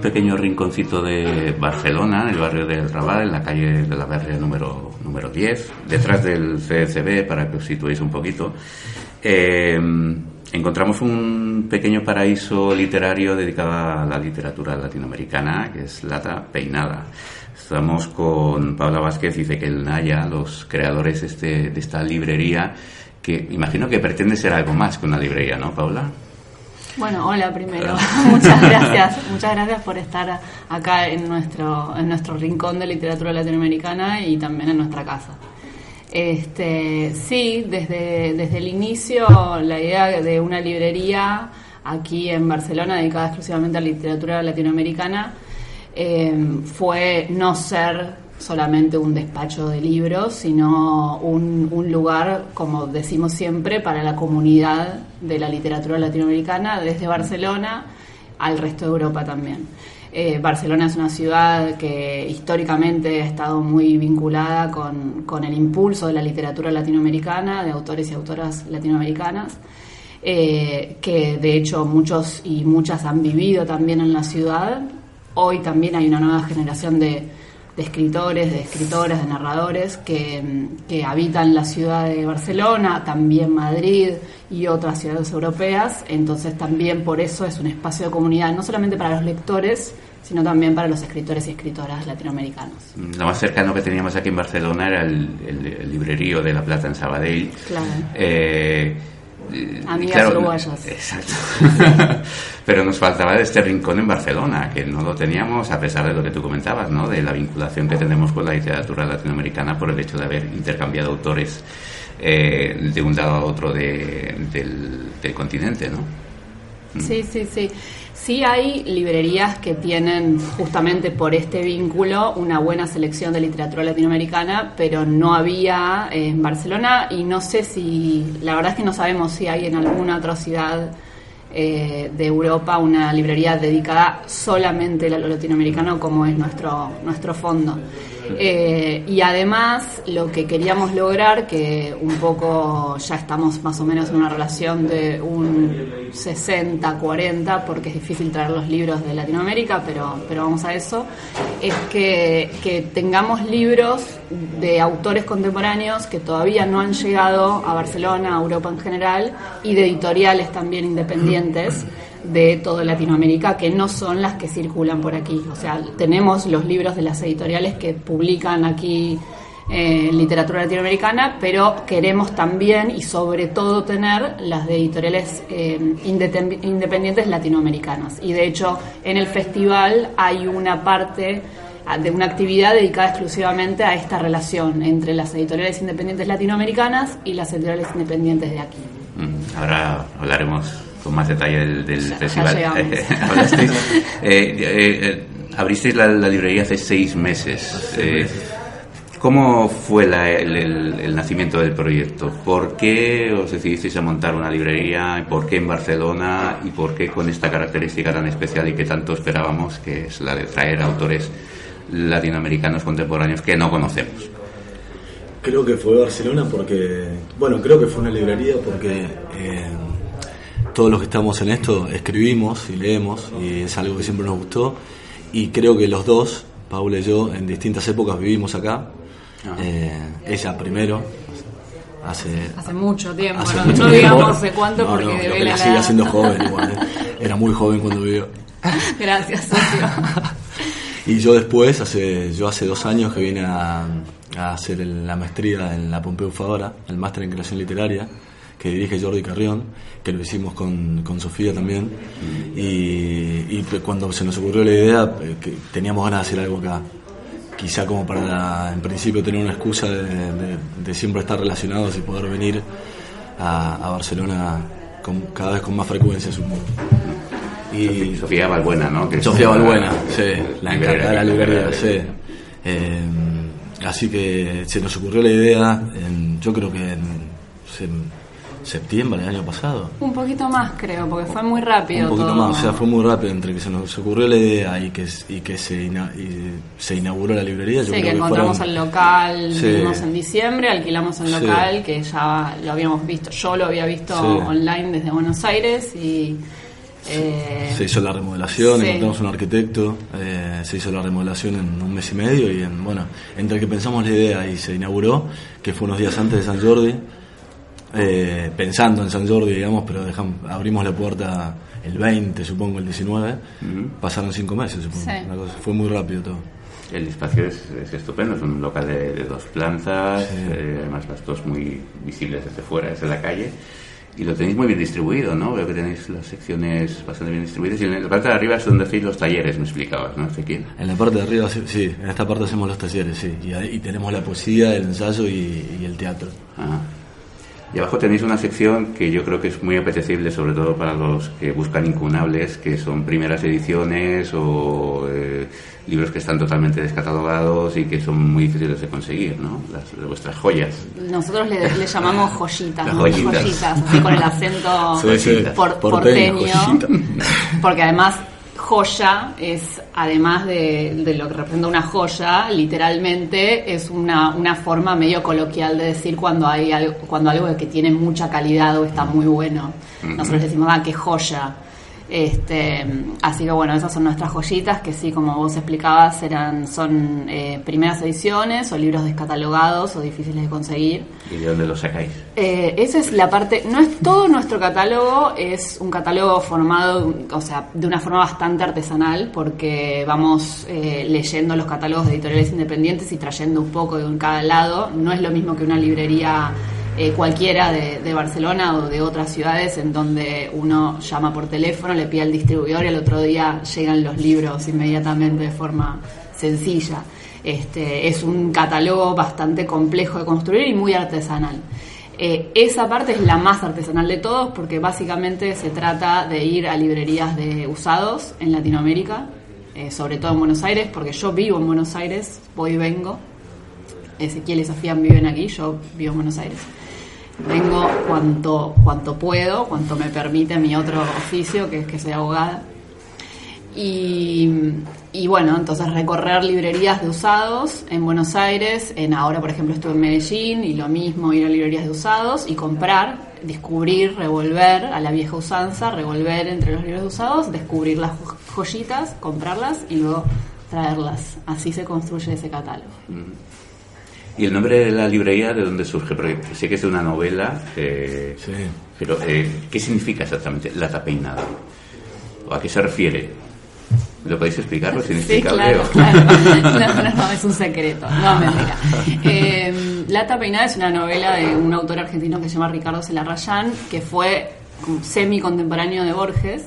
pequeño rinconcito de Barcelona, en el barrio del Raval, en la calle de la Verge número, número 10, detrás del CCB, para que os situéis un poquito, eh, encontramos un pequeño paraíso literario dedicado a la literatura latinoamericana, que es Lata Peinada. Estamos con Paula Vázquez y Ezequiel Naya, los creadores este, de esta librería, que imagino que pretende ser algo más que una librería, ¿no, Paula? Bueno, hola primero. muchas gracias. Muchas gracias por estar acá en nuestro, en nuestro rincón de literatura latinoamericana y también en nuestra casa. Este, sí, desde, desde el inicio la idea de una librería aquí en Barcelona dedicada exclusivamente a la literatura latinoamericana eh, fue no ser solamente un despacho de libros, sino un, lugar, como decimos siempre, para la comunidad de la literatura latinoamericana, desde Barcelona al resto de Europa también. Eh, Barcelona es una ciudad que históricamente ha estado muy vinculada con, con, el impulso de la literatura latinoamericana, de autores y autoras latinoamericanas, eh, que de hecho muchos y muchas han vivido también en la ciudad. Hoy también hay una nueva generación de, de escritores, de escritoras, de narradores que, que, habitan la ciudad de Barcelona, también Madrid y otras ciudades europeas. Entonces también por eso es un espacio de comunidad, no solamente para los lectores, sino también para los escritores y escritoras latinoamericanos. Lo más cercano que teníamos aquí en Barcelona era el, el, el librerío de La Plata en Sabadell. Claro. Eh, Amigas claro, uruguayas. Exacto. Pero nos faltaba este rincón en Barcelona, que no lo teníamos a pesar de lo que tú comentabas, ¿no? De la vinculación que tenemos con la literatura latinoamericana por el hecho de haber intercambiado autores eh, de un lado a otro de, del, del, continente, ¿no? Sí, sí, sí. Sí hay librerías que tienen justamente por este vínculo una buena selección de literatura latinoamericana, pero no había en Barcelona y no sé si, la verdad es que no sabemos si hay en alguna otra ciudad eh, de Europa una librería dedicada solamente a lo latinoamericano como es nuestro, nuestro fondo. Eh, y además lo que queríamos lograr, que un poco ya estamos más o menos en una relación de un 60-40, porque es difícil traer los libros de Latinoamérica, pero, pero vamos a eso, es que, que tengamos libros de autores contemporáneos que todavía no han llegado a Barcelona, a Europa en general, y de editoriales también independientes de toda Latinoamérica que no son las que circulan por aquí. O sea, tenemos los libros de las editoriales que publican aquí eh, literatura latinoamericana, pero queremos también y sobre todo tener las de editoriales eh, independientes latinoamericanas. Y de hecho, en el festival hay una parte de una actividad dedicada exclusivamente a esta relación entre las editoriales independientes latinoamericanas y las editoriales independientes de aquí. Ahora hablaremos con más detalle del, festival. Ya eh, eh, abristeis la, la, librería hace seis meses. Eh, ¿Cómo fue la, el, el, el, nacimiento del proyecto? ¿Por qué os decidisteis a montar una librería? ¿Por qué en Barcelona? ¿Y por qué con esta característica tan especial y que tanto esperábamos, que es la de traer autores latinoamericanos contemporáneos que no conocemos? Creo que fue Barcelona porque, bueno, creo que fue una librería porque eh, todos los que estamos en esto escribimos y leemos y es algo que siempre nos gustó y creo que los dos, Paula y yo, en distintas épocas vivimos acá. Eh, ella primero, hace Hace mucho tiempo, hace no, mucho no tiempo. digamos hace cuánto No, porque no, la sigue siendo joven igual, ¿eh? Era muy joven cuando vivió. Gracias, socio. Y yo después, hace yo hace dos años que vine a, a hacer el- la maestría en la Pompeu Fabra, el máster en creación literaria, que dirige Jordi Carrión, que lo hicimos con, con Sofía también. Y, y cuando se nos ocurrió la idea, que teníamos ganas de hacer algo acá. Quizá como para, en principio, tener una excusa de, de- de siempre estar relacionados y poder venir a, a Barcelona con- cada vez con más frecuencia, supongo. Y, Sofía Balbuena, ¿no? Que Sofía Balbuena, sí, la encargada de la librería, sí. Eh, así que se nos ocurrió la idea, en- yo creo que en se- septiembre del año pasado. Un poquito más, creo, porque fue muy rápido. Un poquito todo. más, o sea, fue muy rápido entre que se nos ocurrió la idea y que, y que se, ina- y se inauguró la librería. Yo Sí, creo que encontramos fueron- el local, Sí. vinimos en diciembre, alquilamos el Sí. local que ya lo habíamos visto, yo lo había visto Sí. online desde Buenos Aires y eh, Se hizo la remodelación, Sí. encontramos un arquitecto, eh, se hizo la remodelación en un mes y medio y en, bueno, entre que pensamos la idea y se inauguró, que fue unos días antes de San Jordi, eh, pensando en San Jordi, digamos, pero dejamos, abrimos la puerta el 20, supongo, el 19, pasaron cinco meses, supongo. Sí. Una cosa- fue muy rápido todo. El espacio es, es estupendo, es un local de, de dos plantas, eh, además las dos muy visibles desde fuera, desde la calle. Y lo tenéis muy bien distribuido, ¿no? Veo que tenéis las secciones bastante bien distribuidas. Y en la parte de arriba es donde hacéis los talleres, me explicabas, ¿no, Ezequiel? En la parte de arriba, sí, sí, en esta parte hacemos los talleres, sí, y, ahí- y tenemos la poesía, el ensayo y, y el teatro. Ajá. Y abajo tenéis una sección que yo creo que es muy apetecible, sobre todo para los que buscan incunables, que son primeras ediciones o eh, libros que están totalmente descatalogados y que son muy difíciles de conseguir, ¿no? Las, de vuestras joyas. nosotros le, le llamamos joyitas, Las ¿no? joyitas. así con el acento por- porteño, porque además joya es, además de, de lo que representa una joya, literalmente es una, una forma medio coloquial de decir cuando hay algo, cuando algo que tiene mucha calidad o está muy bueno. Nosotros decimos, ah, qué joya. Este, así que bueno, esas son nuestras joyitas que sí, como vos explicabas, eran, son eh, primeras ediciones o libros descatalogados o difíciles de conseguir. ¿Y de dónde los sacáis? Eh, esa es la parte, no es todo nuestro catálogo, es un catálogo formado, o sea, de una forma bastante artesanal, porque vamos eh, leyendo los catálogos de editoriales independientes y trayendo un poco de un cada lado. No es lo mismo que una librería eh, cualquiera de, Barcelona o de otras ciudades en donde uno llama por teléfono, le pide al distribuidor y al otro día llegan los libros inmediatamente de forma sencilla. Este, es un catálogo bastante complejo de construir y muy artesanal. Eh, esa parte es la más artesanal de todos porque básicamente se trata de ir a librerías de usados en Latinoamérica, eh, sobre todo en Buenos Aires, porque yo vivo en Buenos Aires, voy y vengo. Ezequiel y Sofía viven aquí, yo vivo en Buenos Aires. Vengo cuanto, cuanto puedo, cuanto me permite mi otro oficio, que es que soy abogada. Y, y bueno, entonces recorrer librerías de usados en Buenos Aires, en ahora por ejemplo estuve en Medellín y lo mismo ir a librerías de usados y comprar, descubrir, revolver a la vieja usanza, revolver entre los libros de usados, descubrir las jo- joyitas, comprarlas y luego traerlas. Así se construye ese catálogo. ¿Y el nombre de la librería de dónde surge? Porque sé que es de una novela, eh, Sí. pero eh, ¿qué significa exactamente la tapeinada? ¿O a qué se refiere? ¿Me lo podéis explicar? ¿Lo Sí, significable? claro, claro. No, no, no, es un secreto. No, mentira. Eh, La Tapeinada es una novela de un autor argentino que se llama Ricardo Celarrayán, que fue semi-contemporáneo de Borges,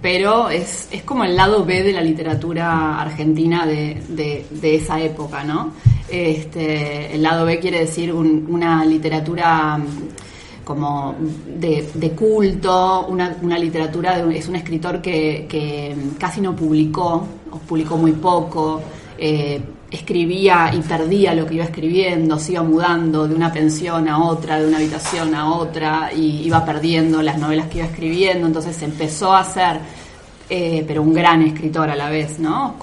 pero es, es como el lado B de la literatura argentina de, de- de esa época, ¿no? Este, el lado B quiere decir un- una literatura mm, como de, culto, una, literatura, de es un escritor que, que casi no publicó, o publicó muy poco, eh, escribía y perdía lo que iba escribiendo, se iba mudando de una pensión a otra, de una habitación a otra, y iba perdiendo las novelas que iba escribiendo, entonces empezó a hacer eh, pero un gran escritor a la vez, ¿no?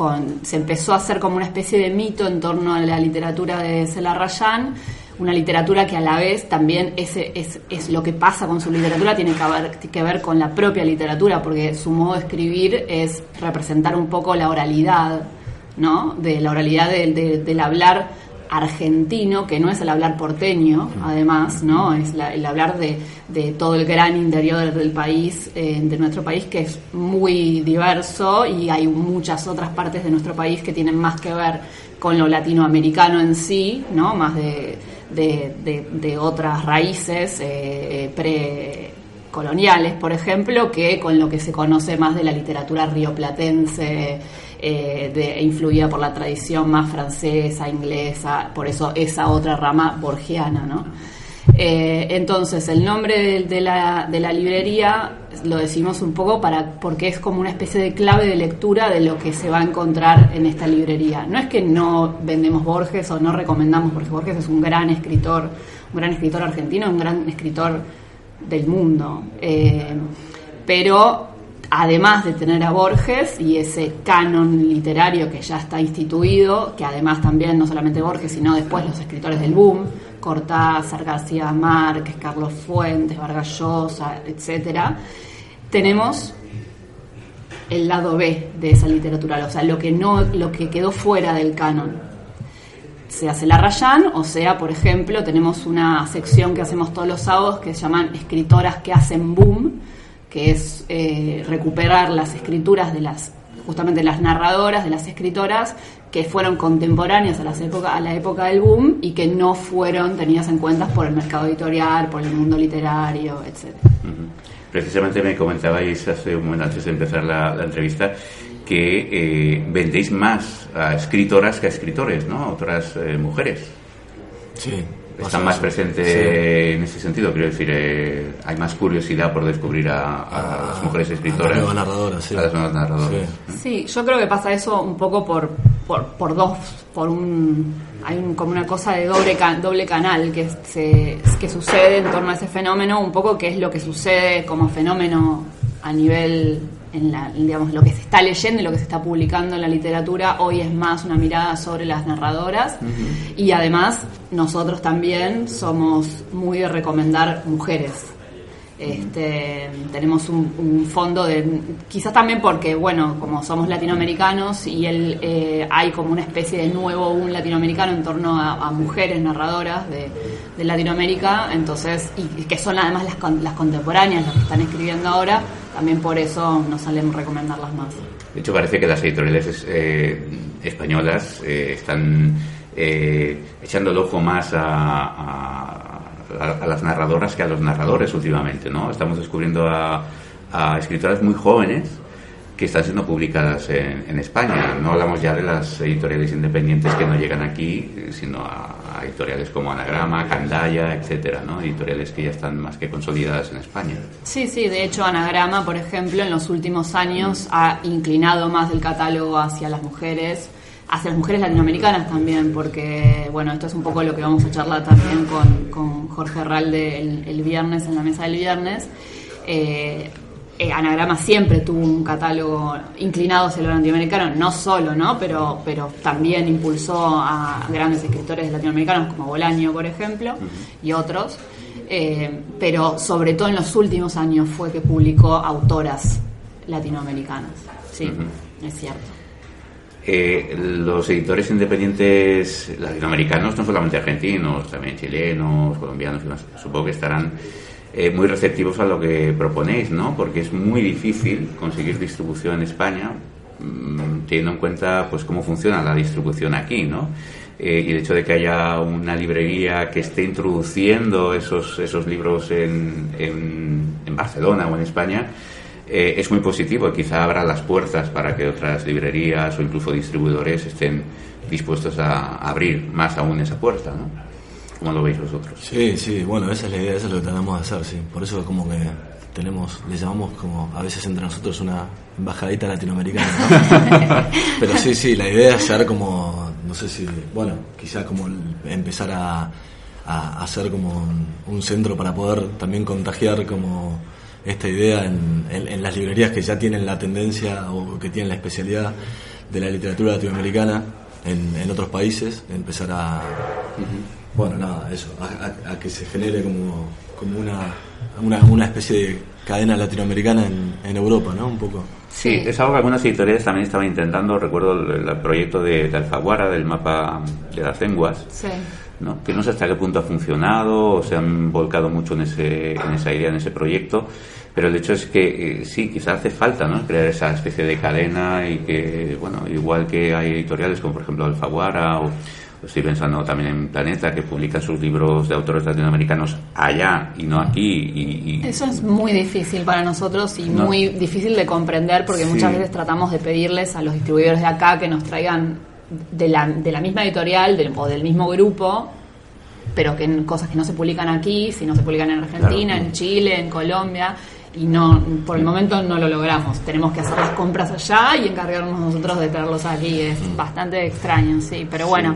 Se empezó a hacer como una especie de mito en torno a la literatura de Celarrayán, una literatura que a la vez también es, es, es lo que pasa con su literatura, tiene que ver, que ver con la propia literatura, porque su modo de escribir es representar un poco la oralidad, ¿no? De la oralidad del- de- del hablar argentino, que no es el hablar porteño, además, ¿no? Es la- el hablar de, de todo el gran interior del país, eh, de nuestro país, que es muy diverso y hay muchas otras partes de nuestro país que tienen más que ver con lo latinoamericano en sí, ¿no? Más de, de- otras raíces eh, eh, pre coloniales, por ejemplo, que con lo que se conoce más de la literatura rioplatense, eh, influida por la tradición más francesa, inglesa, por eso esa otra rama borgiana, ¿no? Eh, entonces, el nombre de, de la, de la librería lo decimos un poco para porque es como una especie de clave de lectura de lo que se va a encontrar en esta librería. No es que no vendemos Borges o no recomendamos Borges. Borges es un gran escritor, un gran escritor argentino, un gran escritor del mundo. Eh, pero además de tener a Borges y ese canon literario que ya está instituido, que además también no solamente Borges, sino después los escritores del boom, Cortázar, García Márquez, Carlos Fuentes, Vargas Llosa, etcétera, tenemos el lado B de esa literatura, o sea, lo que no, lo que quedó fuera del canon. Se hace la Rayán, o sea, por ejemplo, tenemos una sección que hacemos todos los sábados que se llaman escritoras que hacen boom, que es eh, recuperar las escrituras de las, justamente las narradoras, de las escritoras que fueron contemporáneas a, las época, a la época del boom y que no fueron tenidas en cuenta por el mercado editorial, por el mundo literario, etcétera. Ujú. Precisamente me comentabais hace un momento antes de empezar la, la entrevista que eh, vendéis más a escritoras que a escritores, ¿no? A otras eh, mujeres. Sí. Están más presentes Sí. en ese sentido, quiero decir, eh, hay más curiosidad por descubrir a, a las mujeres escritoras. a las nuevas narradoras, sí. A las nuevas narradoras. Sí. Sí, yo creo que pasa eso un poco por, por, por dos, por un, hay un, como una cosa de doble, doble canal que, se, que sucede en torno a ese fenómeno, un poco que es lo que sucede como fenómeno a nivel, en la, digamos, lo que se está leyendo y lo que se está publicando en la literatura, hoy es más una mirada sobre las narradoras y además nosotros también somos muy de recomendar mujeres. Este, tenemos un, un fondo de, quizás también porque, bueno, como somos latinoamericanos y él, eh, hay como una especie de nuevo un latinoamericano en torno a, a mujeres narradoras de, de Latinoamérica, entonces, y, y que son además las, las contemporáneas, las que están escribiendo ahora, también por eso nos salen recomendarlas más. De hecho, parece que las editoriales eh, españolas eh, están eh, echando el ojo más a, a- a- las narradoras que a los narradores últimamente, ¿no? Estamos descubriendo a, a escritoras muy jóvenes que están siendo publicadas en, en España. No hablamos ya de las editoriales independientes que no llegan aquí, sino a, a editoriales como Anagrama, Candaya, etcétera, ¿no? Editoriales que ya están más que consolidadas en España. Sí, sí, de hecho Anagrama, por ejemplo, en los últimos años ha inclinado más el catálogo hacia las mujeres, hacia las mujeres latinoamericanas también, porque, bueno, esto es un poco lo que vamos a charlar también con, Jorge Ralde el, el viernes, en la mesa del viernes. Eh, eh, Anagrama siempre tuvo un catálogo inclinado hacia lo latinoamericano, no solo, ¿no? Pero, pero también impulsó a grandes escritores latinoamericanos como Bolaño, por ejemplo, y otros. Eh, pero sobre todo en los últimos años fue que publicó autoras latinoamericanas. Sí, es cierto. Eh, los editores independientes latinoamericanos, no solamente argentinos, también chilenos, colombianos supongo que estarán eh, muy receptivos a lo que proponéis, ¿no? Porque es muy difícil conseguir distribución en España, mm, teniendo en cuenta pues cómo funciona la distribución aquí, ¿no? Eh, y el hecho de que haya una librería que esté introduciendo esos, esos libros en, en, Barcelona o en España, eh, es muy positivo. Quizá abra las puertas para que otras librerías o incluso distribuidores estén dispuestos a abrir más aún esa puerta, ¿no? ¿Cómo lo veis vosotros? Sí, sí, bueno, esa es la idea, eso es lo que tratamos de hacer, sí. Por eso como que tenemos, le llamamos como a veces entre nosotros una embajadita latinoamericana, ¿no? Pero sí, sí, la idea es ser como, no sé si, bueno, quizá como empezar a, a hacer como un, un centro para poder también contagiar como esta idea en, en- en las librerías que ya tienen la tendencia o que tienen la especialidad de la literatura latinoamericana en, en otros países, empezar a, bueno, nada, eso, a, a- a que se genere como, como una una, una especie de cadena latinoamericana en, en Europa, ¿no? Un poco. Sí, Sí. es algo que algunas editoriales también estaban intentando. Recuerdo el, el proyecto de, de Alfaguara, del mapa de las lenguas, Sí. ¿no? que no sé hasta qué punto ha funcionado o se han volcado mucho en, ese, en esa idea, en ese proyecto. Pero el hecho es que eh, sí, quizás hace falta ¿no? crear esa especie de cadena y que, bueno, igual que hay editoriales como por ejemplo Alfaguara o, o estoy pensando también en Planeta que publican sus libros de autores latinoamericanos allá y no aquí. Y, y- Eso es muy difícil para nosotros y No. muy difícil de comprender porque Sí. muchas veces tratamos de pedirles a los distribuidores de acá que nos traigan de la, de la misma editorial del- o del mismo grupo, pero que en cosas que no se publican aquí, si no se publican en Argentina, Claro. en Chile, en Colombia. Y no, por el momento no lo logramos. Tenemos que hacer las compras allá y encargarnos nosotros de traerlos aquí. Es bastante extraño, sí. Pero bueno,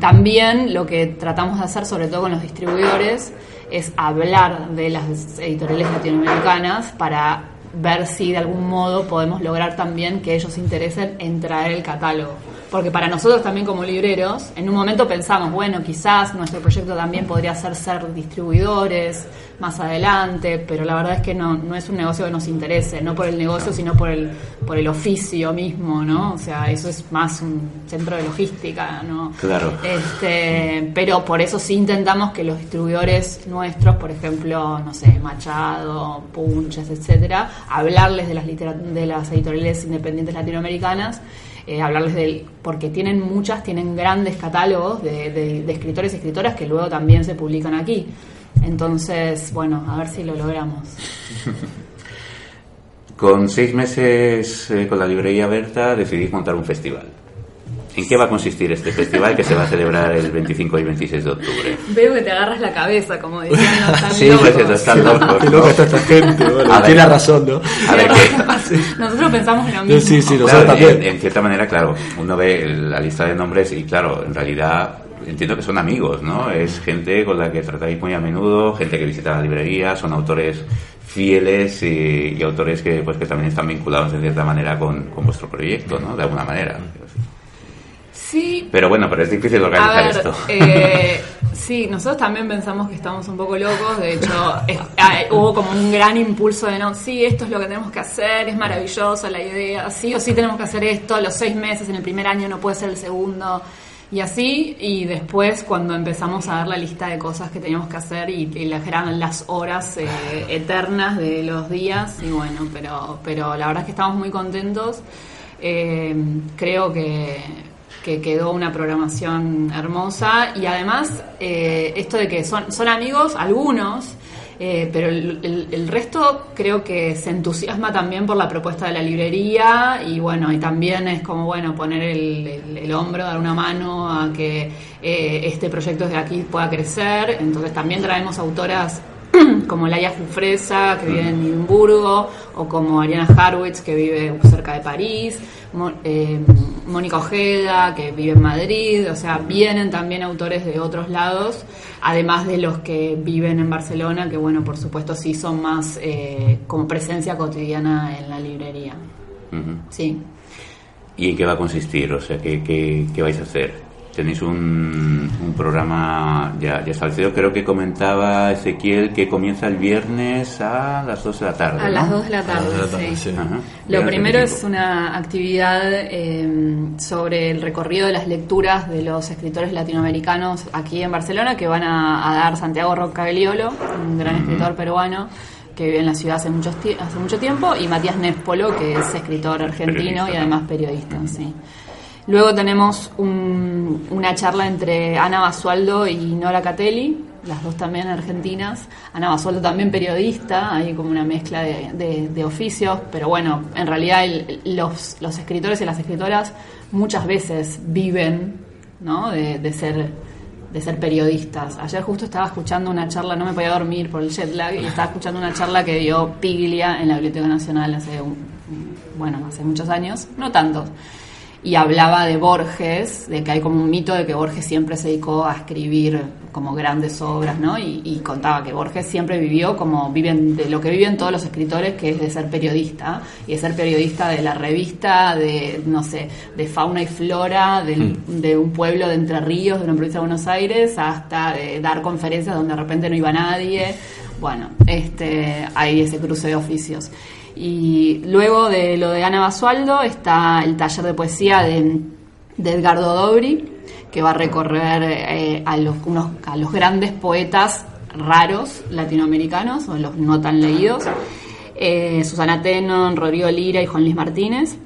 también lo que tratamos de hacer, sobre todo con los distribuidores, es hablar de las editoriales latinoamericanas para ver si de algún modo podemos lograr también que ellos se interesen en traer el catálogo. Porque para nosotros también como libreros, en un momento pensamos, bueno, quizás nuestro proyecto también podría ser ser distribuidores más adelante, pero la verdad es que no, no es un negocio que nos interese, no por el negocio, sino por el, por el oficio mismo, ¿no? O sea, eso es más un centro de logística, ¿no? Claro. Este, pero por eso sí intentamos que los distribuidores nuestros, por ejemplo, no sé, Machado, Punches, etcétera, hablarles de las de las editoriales independientes latinoamericanas, eh, hablarles del porque tienen muchas, tienen grandes catálogos de, escritores y escritoras que luego también se publican aquí. Entonces, bueno, a ver si lo logramos. Con seis meses eh, con la librería abierta decidís montar un festival. ¿En qué va a consistir este festival que se va a celebrar el 25 y 26 de octubre? Veo que te agarras la cabeza, como decían los tan Sí, pues locos. eso, están locos. Qué está esta gente, bueno, A ver. tiene razón, ¿no? A ver, que, Nosotros pensamos en lo mismo. Sí, sí, Claro, nosotros también. en, en cierta manera, claro, uno ve la lista de nombres y claro, en realidad entiendo que son amigos, ¿no? Es gente con la que tratáis muy a menudo, gente que visita la librería, son autores fieles y, y autores que pues que también están vinculados de cierta manera con, con vuestro proyecto, ¿no? De alguna manera. Sí, Pero bueno, pero es difícil organizar ver, esto. eh, sí, nosotros también pensamos que estamos un poco locos. De hecho, es- ah, hubo como un gran impulso de no, sí, esto es lo que tenemos que hacer, es maravillosa la idea, sí o sí tenemos que hacer esto, los seis meses en el primer año no puede ser el segundo. Y así, y después cuando empezamos a ver la lista de cosas que teníamos que hacer y, y las eran las horas eh, eternas de los días, y bueno, pero, pero la verdad es que estamos muy contentos. Eh, creo que, que quedó una programación hermosa y además eh, esto de que son, son amigos, algunos, eh, pero el, resto creo que se entusiasma también por la propuesta de la librería y bueno, y también es como bueno poner el, hombro, dar una mano a que eh, este proyecto desde aquí pueda crecer. Entonces también traemos autoras como Laia Jufresa, que vive en Edimburgo, o como Ariana Harwitz, que vive cerca de París, Mo- eh, Mónica Ojeda, que vive en Madrid, o sea, vienen también autores de otros lados, además de los que viven en Barcelona, que bueno, por supuesto sí son más eh, como presencia cotidiana en la librería. Sí. ¿Y en qué va a consistir? O sea, ¿qué, qué, qué vais a hacer? Tenéis un, un programa ya, ya establecido. Creo que comentaba Ezequiel que comienza el viernes a las 2 de la tarde. A ¿no? las 2 de la A las dos tarde, de la tarde, sí. Lo primero 25. es una actividad eh, sobre el recorrido de las lecturas de los escritores latinoamericanos aquí en Barcelona que van a, a dar Santiago Rocagliolo, un gran escritor peruano que vive en la ciudad hace, muchos ti- hace mucho tiempo, y Matías Nespolo, que es escritor argentino Periodista y además periodista. Sí. Luego tenemos un- una charla entre Ana Basualdo y Nora Catelli, las dos también argentinas. Ana Basualdo también periodista, hay como una mezcla de, de- de oficios, pero bueno, en realidad el- los, escritores y las escritoras muchas veces viven ¿no? de, de ser de ser periodistas. Ayer justo estaba escuchando una charla, no me podía dormir por el jet lag, y estaba escuchando una charla que dio Piglia en la Biblioteca Nacional hace, un- bueno, hace muchos años, no tantos. Y hablaba de Borges, de que hay como un mito de que Borges siempre se dedicó a escribir como grandes obras, ¿no? Y, y contaba que Borges siempre vivió como viven de lo que viven todos los escritores, que es de ser periodista y de ser periodista de la revista, de no sé, de fauna y flora, del- de un pueblo de Entre Ríos, de una provincia de Buenos Aires, hasta de dar conferencias donde de repente no iba nadie. Bueno, este, hay ese cruce de oficios. Y luego de lo de Ana Basualdo está el taller de poesía de, de Edgardo Dobri, que va a recorrer eh, a, los, unos, a los grandes poetas raros latinoamericanos, o los no tan leídos. Eh, Susana Tenon, Rodrigo Lira y Juan Luis Martínez.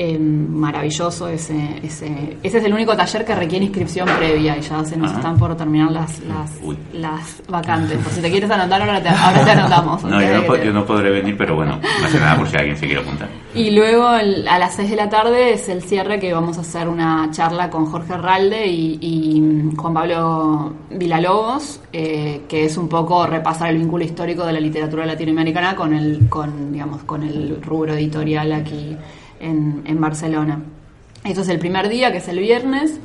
Eh, maravilloso ese, ese. Ese es el único taller que requiere inscripción previa y ya se nos Ajá. están por terminar las, las, las vacantes. Por si te quieres anotar, ahora te, ahora te anotamos. No, yo no, po- yo no podré venir, pero bueno, más que nada por si alguien se quiere apuntar. Y luego el- a las 6 de la tarde es el cierre que vamos a hacer una charla con Jorge Ralde y, y, mm, Juan Pablo Villalobos, eh, que es un poco repasar el vínculo histórico de la literatura latinoamericana con el, con, digamos, con el rubro editorial aquí en, en Barcelona. Esto es el primer día, que es el viernes,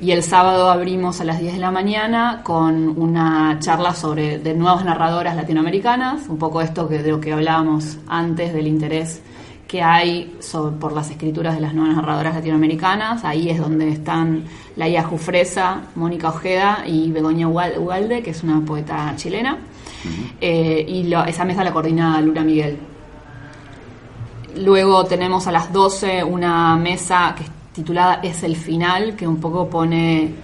y el sábado abrimos a las 10 de la mañana con una charla sobre de nuevas narradoras latinoamericanas, un poco esto que de lo que hablábamos antes del interés que hay sobre- por las escrituras de las nuevas narradoras latinoamericanas. Ahí es donde están Laia Jufresa, Mónica Ojeda y Begoña Ugal- Ugalde, que es una poeta chilena. Eh, y lo- esa mesa la coordina Luna Miguel. Luego tenemos a las 12 una mesa que es titulada Es el final, que un poco pone,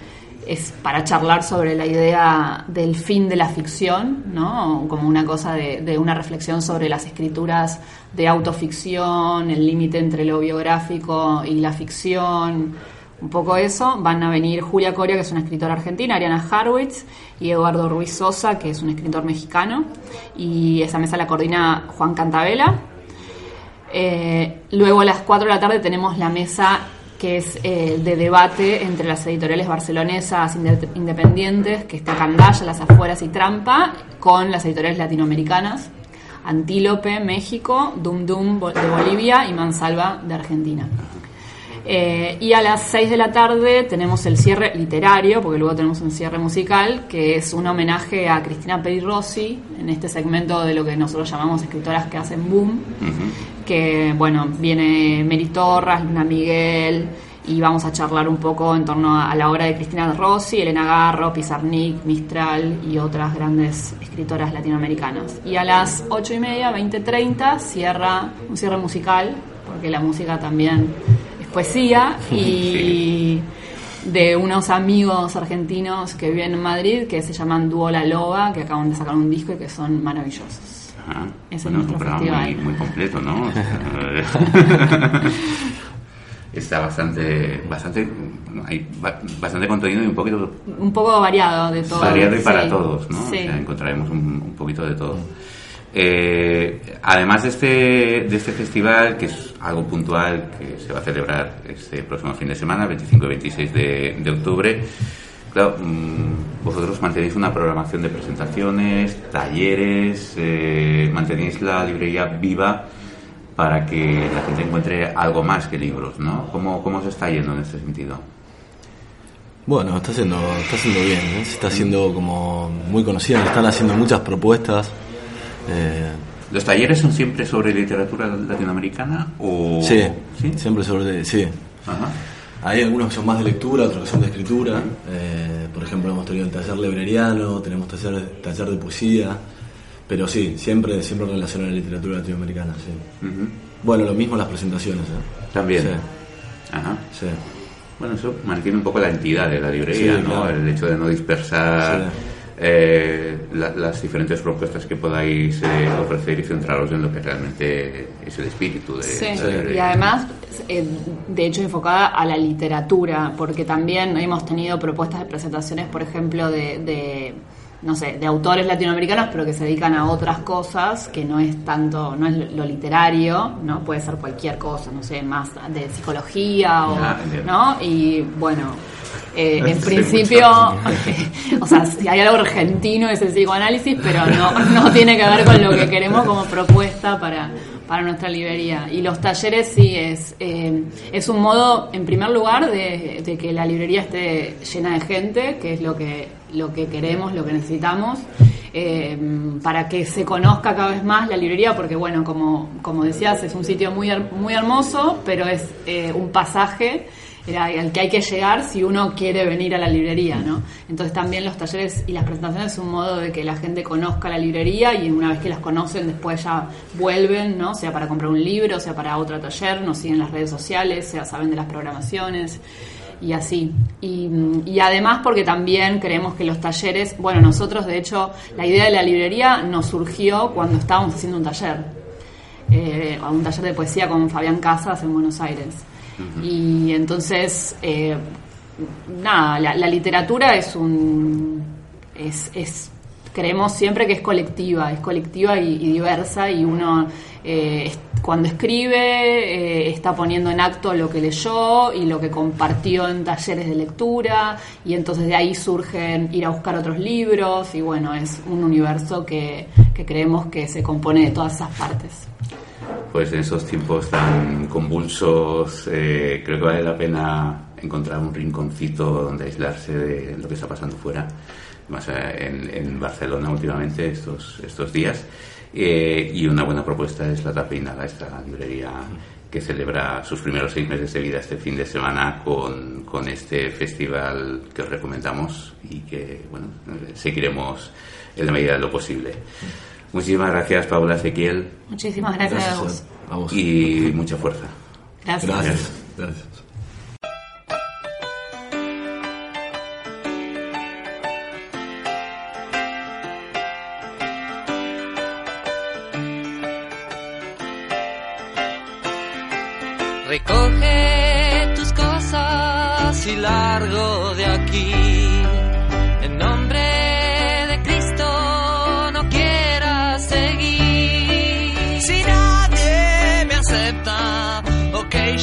es para charlar sobre la idea del fin de la ficción, ¿no? Como una cosa de, de una reflexión sobre las escrituras de autoficción, el límite entre lo biográfico y la ficción, un poco eso. Van a venir Julia Coria, que es una escritora argentina, Ariana Harwitz y Eduardo Ruiz Sosa, que es un escritor mexicano. Y esa mesa la coordina Juan Cantabela. Eh, luego a las 4 de la tarde tenemos la mesa que es eh, de debate entre las editoriales barcelonesas inde- independientes, que está Candaya, Las Afueras y Trampa, con las editoriales latinoamericanas, Antílope, México, Dum Dum de Bolivia y Mansalva de Argentina. Eh, y a las 6 de la tarde tenemos el cierre literario, porque luego tenemos un cierre musical, que es un homenaje a Cristina Peri Rossi, en este segmento de lo que nosotros llamamos escritoras que hacen boom, que bueno, viene Mary Torras, Luna Miguel, y vamos a charlar un poco en torno a la obra de Cristina Rossi, Elena Garro, Pizarnik, Mistral y otras grandes escritoras latinoamericanas. Y a las 8 y media, 20.30, cierra un cierre musical, porque la música también es poesía, y de unos amigos argentinos que viven en Madrid, que se llaman Dúo La Loba, que acaban de sacar un disco y que son maravillosos. Ajá. Ese es bueno, nuestro un programa muy, muy completo, ¿no? O sea, Está bastante, bastante, hay ba- bastante contenido y un poquito Un poco variado de todo. variado y para sí. todos, ¿no? Sí. O sea, encontraremos un, un poquito de todo. Eh, además de este, de este festival, que es algo puntual que se va a celebrar este próximo fin de semana, 25 y 26 de, de octubre, claro, mm, vosotros mantenéis una programación de presentaciones, talleres, eh, mantenéis la librería viva para que la gente encuentre algo más que libros, ¿no? ¿Cómo, cómo se está yendo en este sentido? Bueno, está haciendo, está haciendo bien, ¿eh? se está haciendo como muy conocida, están haciendo muchas propuestas. eh, ¿Los talleres son siempre sobre literatura latinoamericana o...? sí, ¿Sí? siempre sobre, sí. Ajá. Hay algunos que son más de lectura, otros que son de escritura. eh, por ejemplo, hemos tenido el taller libreriano, tenemos taller, taller de poesía, pero sí, siempre, siempre relacionado a la literatura latinoamericana, sí. Bueno, lo mismo las presentaciones. ¿eh? También. Sí, Ajá. sí. Bueno, eso mantiene un poco la entidad de la librería, Sí, ¿no? claro. El hecho de no dispersar Sí. Eh, la- las diferentes propuestas que podáis eh, ofrecer y centraros en lo que realmente es el espíritu de, Sí, de y además, eh, de hecho, enfocada a la literatura, porque también hemos tenido propuestas de presentaciones, por ejemplo, de, de, no sé, de autores latinoamericanos, pero que se dedican a otras cosas, que no es tanto, no es lo literario, ¿no? Puede ser cualquier cosa, no sé, más de psicología o, Ah. ¿no? Y bueno, eh, en Sí, principio, o sea, si hay algo argentino es el psicoanálisis, pero no, no tiene que ver con lo que queremos como propuesta para, para nuestra librería. Y los talleres sí es, eh, es un modo, en primer lugar, de, de que la librería esté llena de gente, que es lo que, lo que queremos, lo que necesitamos, eh, para que se conozca cada vez más la librería, porque bueno, como, como decías, es un sitio muy, muy hermoso, pero es eh, un pasaje era al que hay que llegar si uno quiere venir a la librería, ¿no? Entonces también los talleres y las presentaciones es un modo de que la gente conozca la librería y una vez que las conocen después ya vuelven, ¿no? Sea para comprar un libro, sea para otro taller, nos siguen en las redes sociales, sea saben de las programaciones y así. Y, y además porque también creemos que los talleres, bueno, nosotros de hecho la idea de la librería nos surgió cuando estábamos haciendo un taller, eh, un taller de poesía con Fabián Casas en Buenos Aires. Y entonces, eh, nada, la, la literatura es un. Es, creemos siempre que es colectiva, es colectiva y, diversa, y uno eh, cuando escribe eh, está poniendo en acto lo que leyó y lo que compartió en talleres de lectura, y entonces de ahí surgen ir a buscar otros libros, y bueno, es un universo que, que creemos que se compone de todas esas partes. Pues en esos tiempos tan convulsos, eh, creo que vale la pena encontrar un rinconcito donde aislarse de lo que está pasando fuera. Más eh, en, Barcelona últimamente, estos, estos días. Eh, y una buena propuesta es la Tapeinada, esta librería que celebra sus primeros seis meses de vida este fin de semana con, con este festival que os recomendamos y que, bueno, seguiremos en la medida de lo posible. Muchísimas gracias, Paula Ezequiel, Muchísimas gracias, a vos. a vos. y mucha fuerza. Gracias. Gracias. Gracias.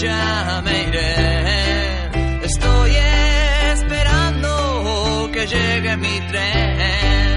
Ya me iré. Estoy esperando que llegue mi tren.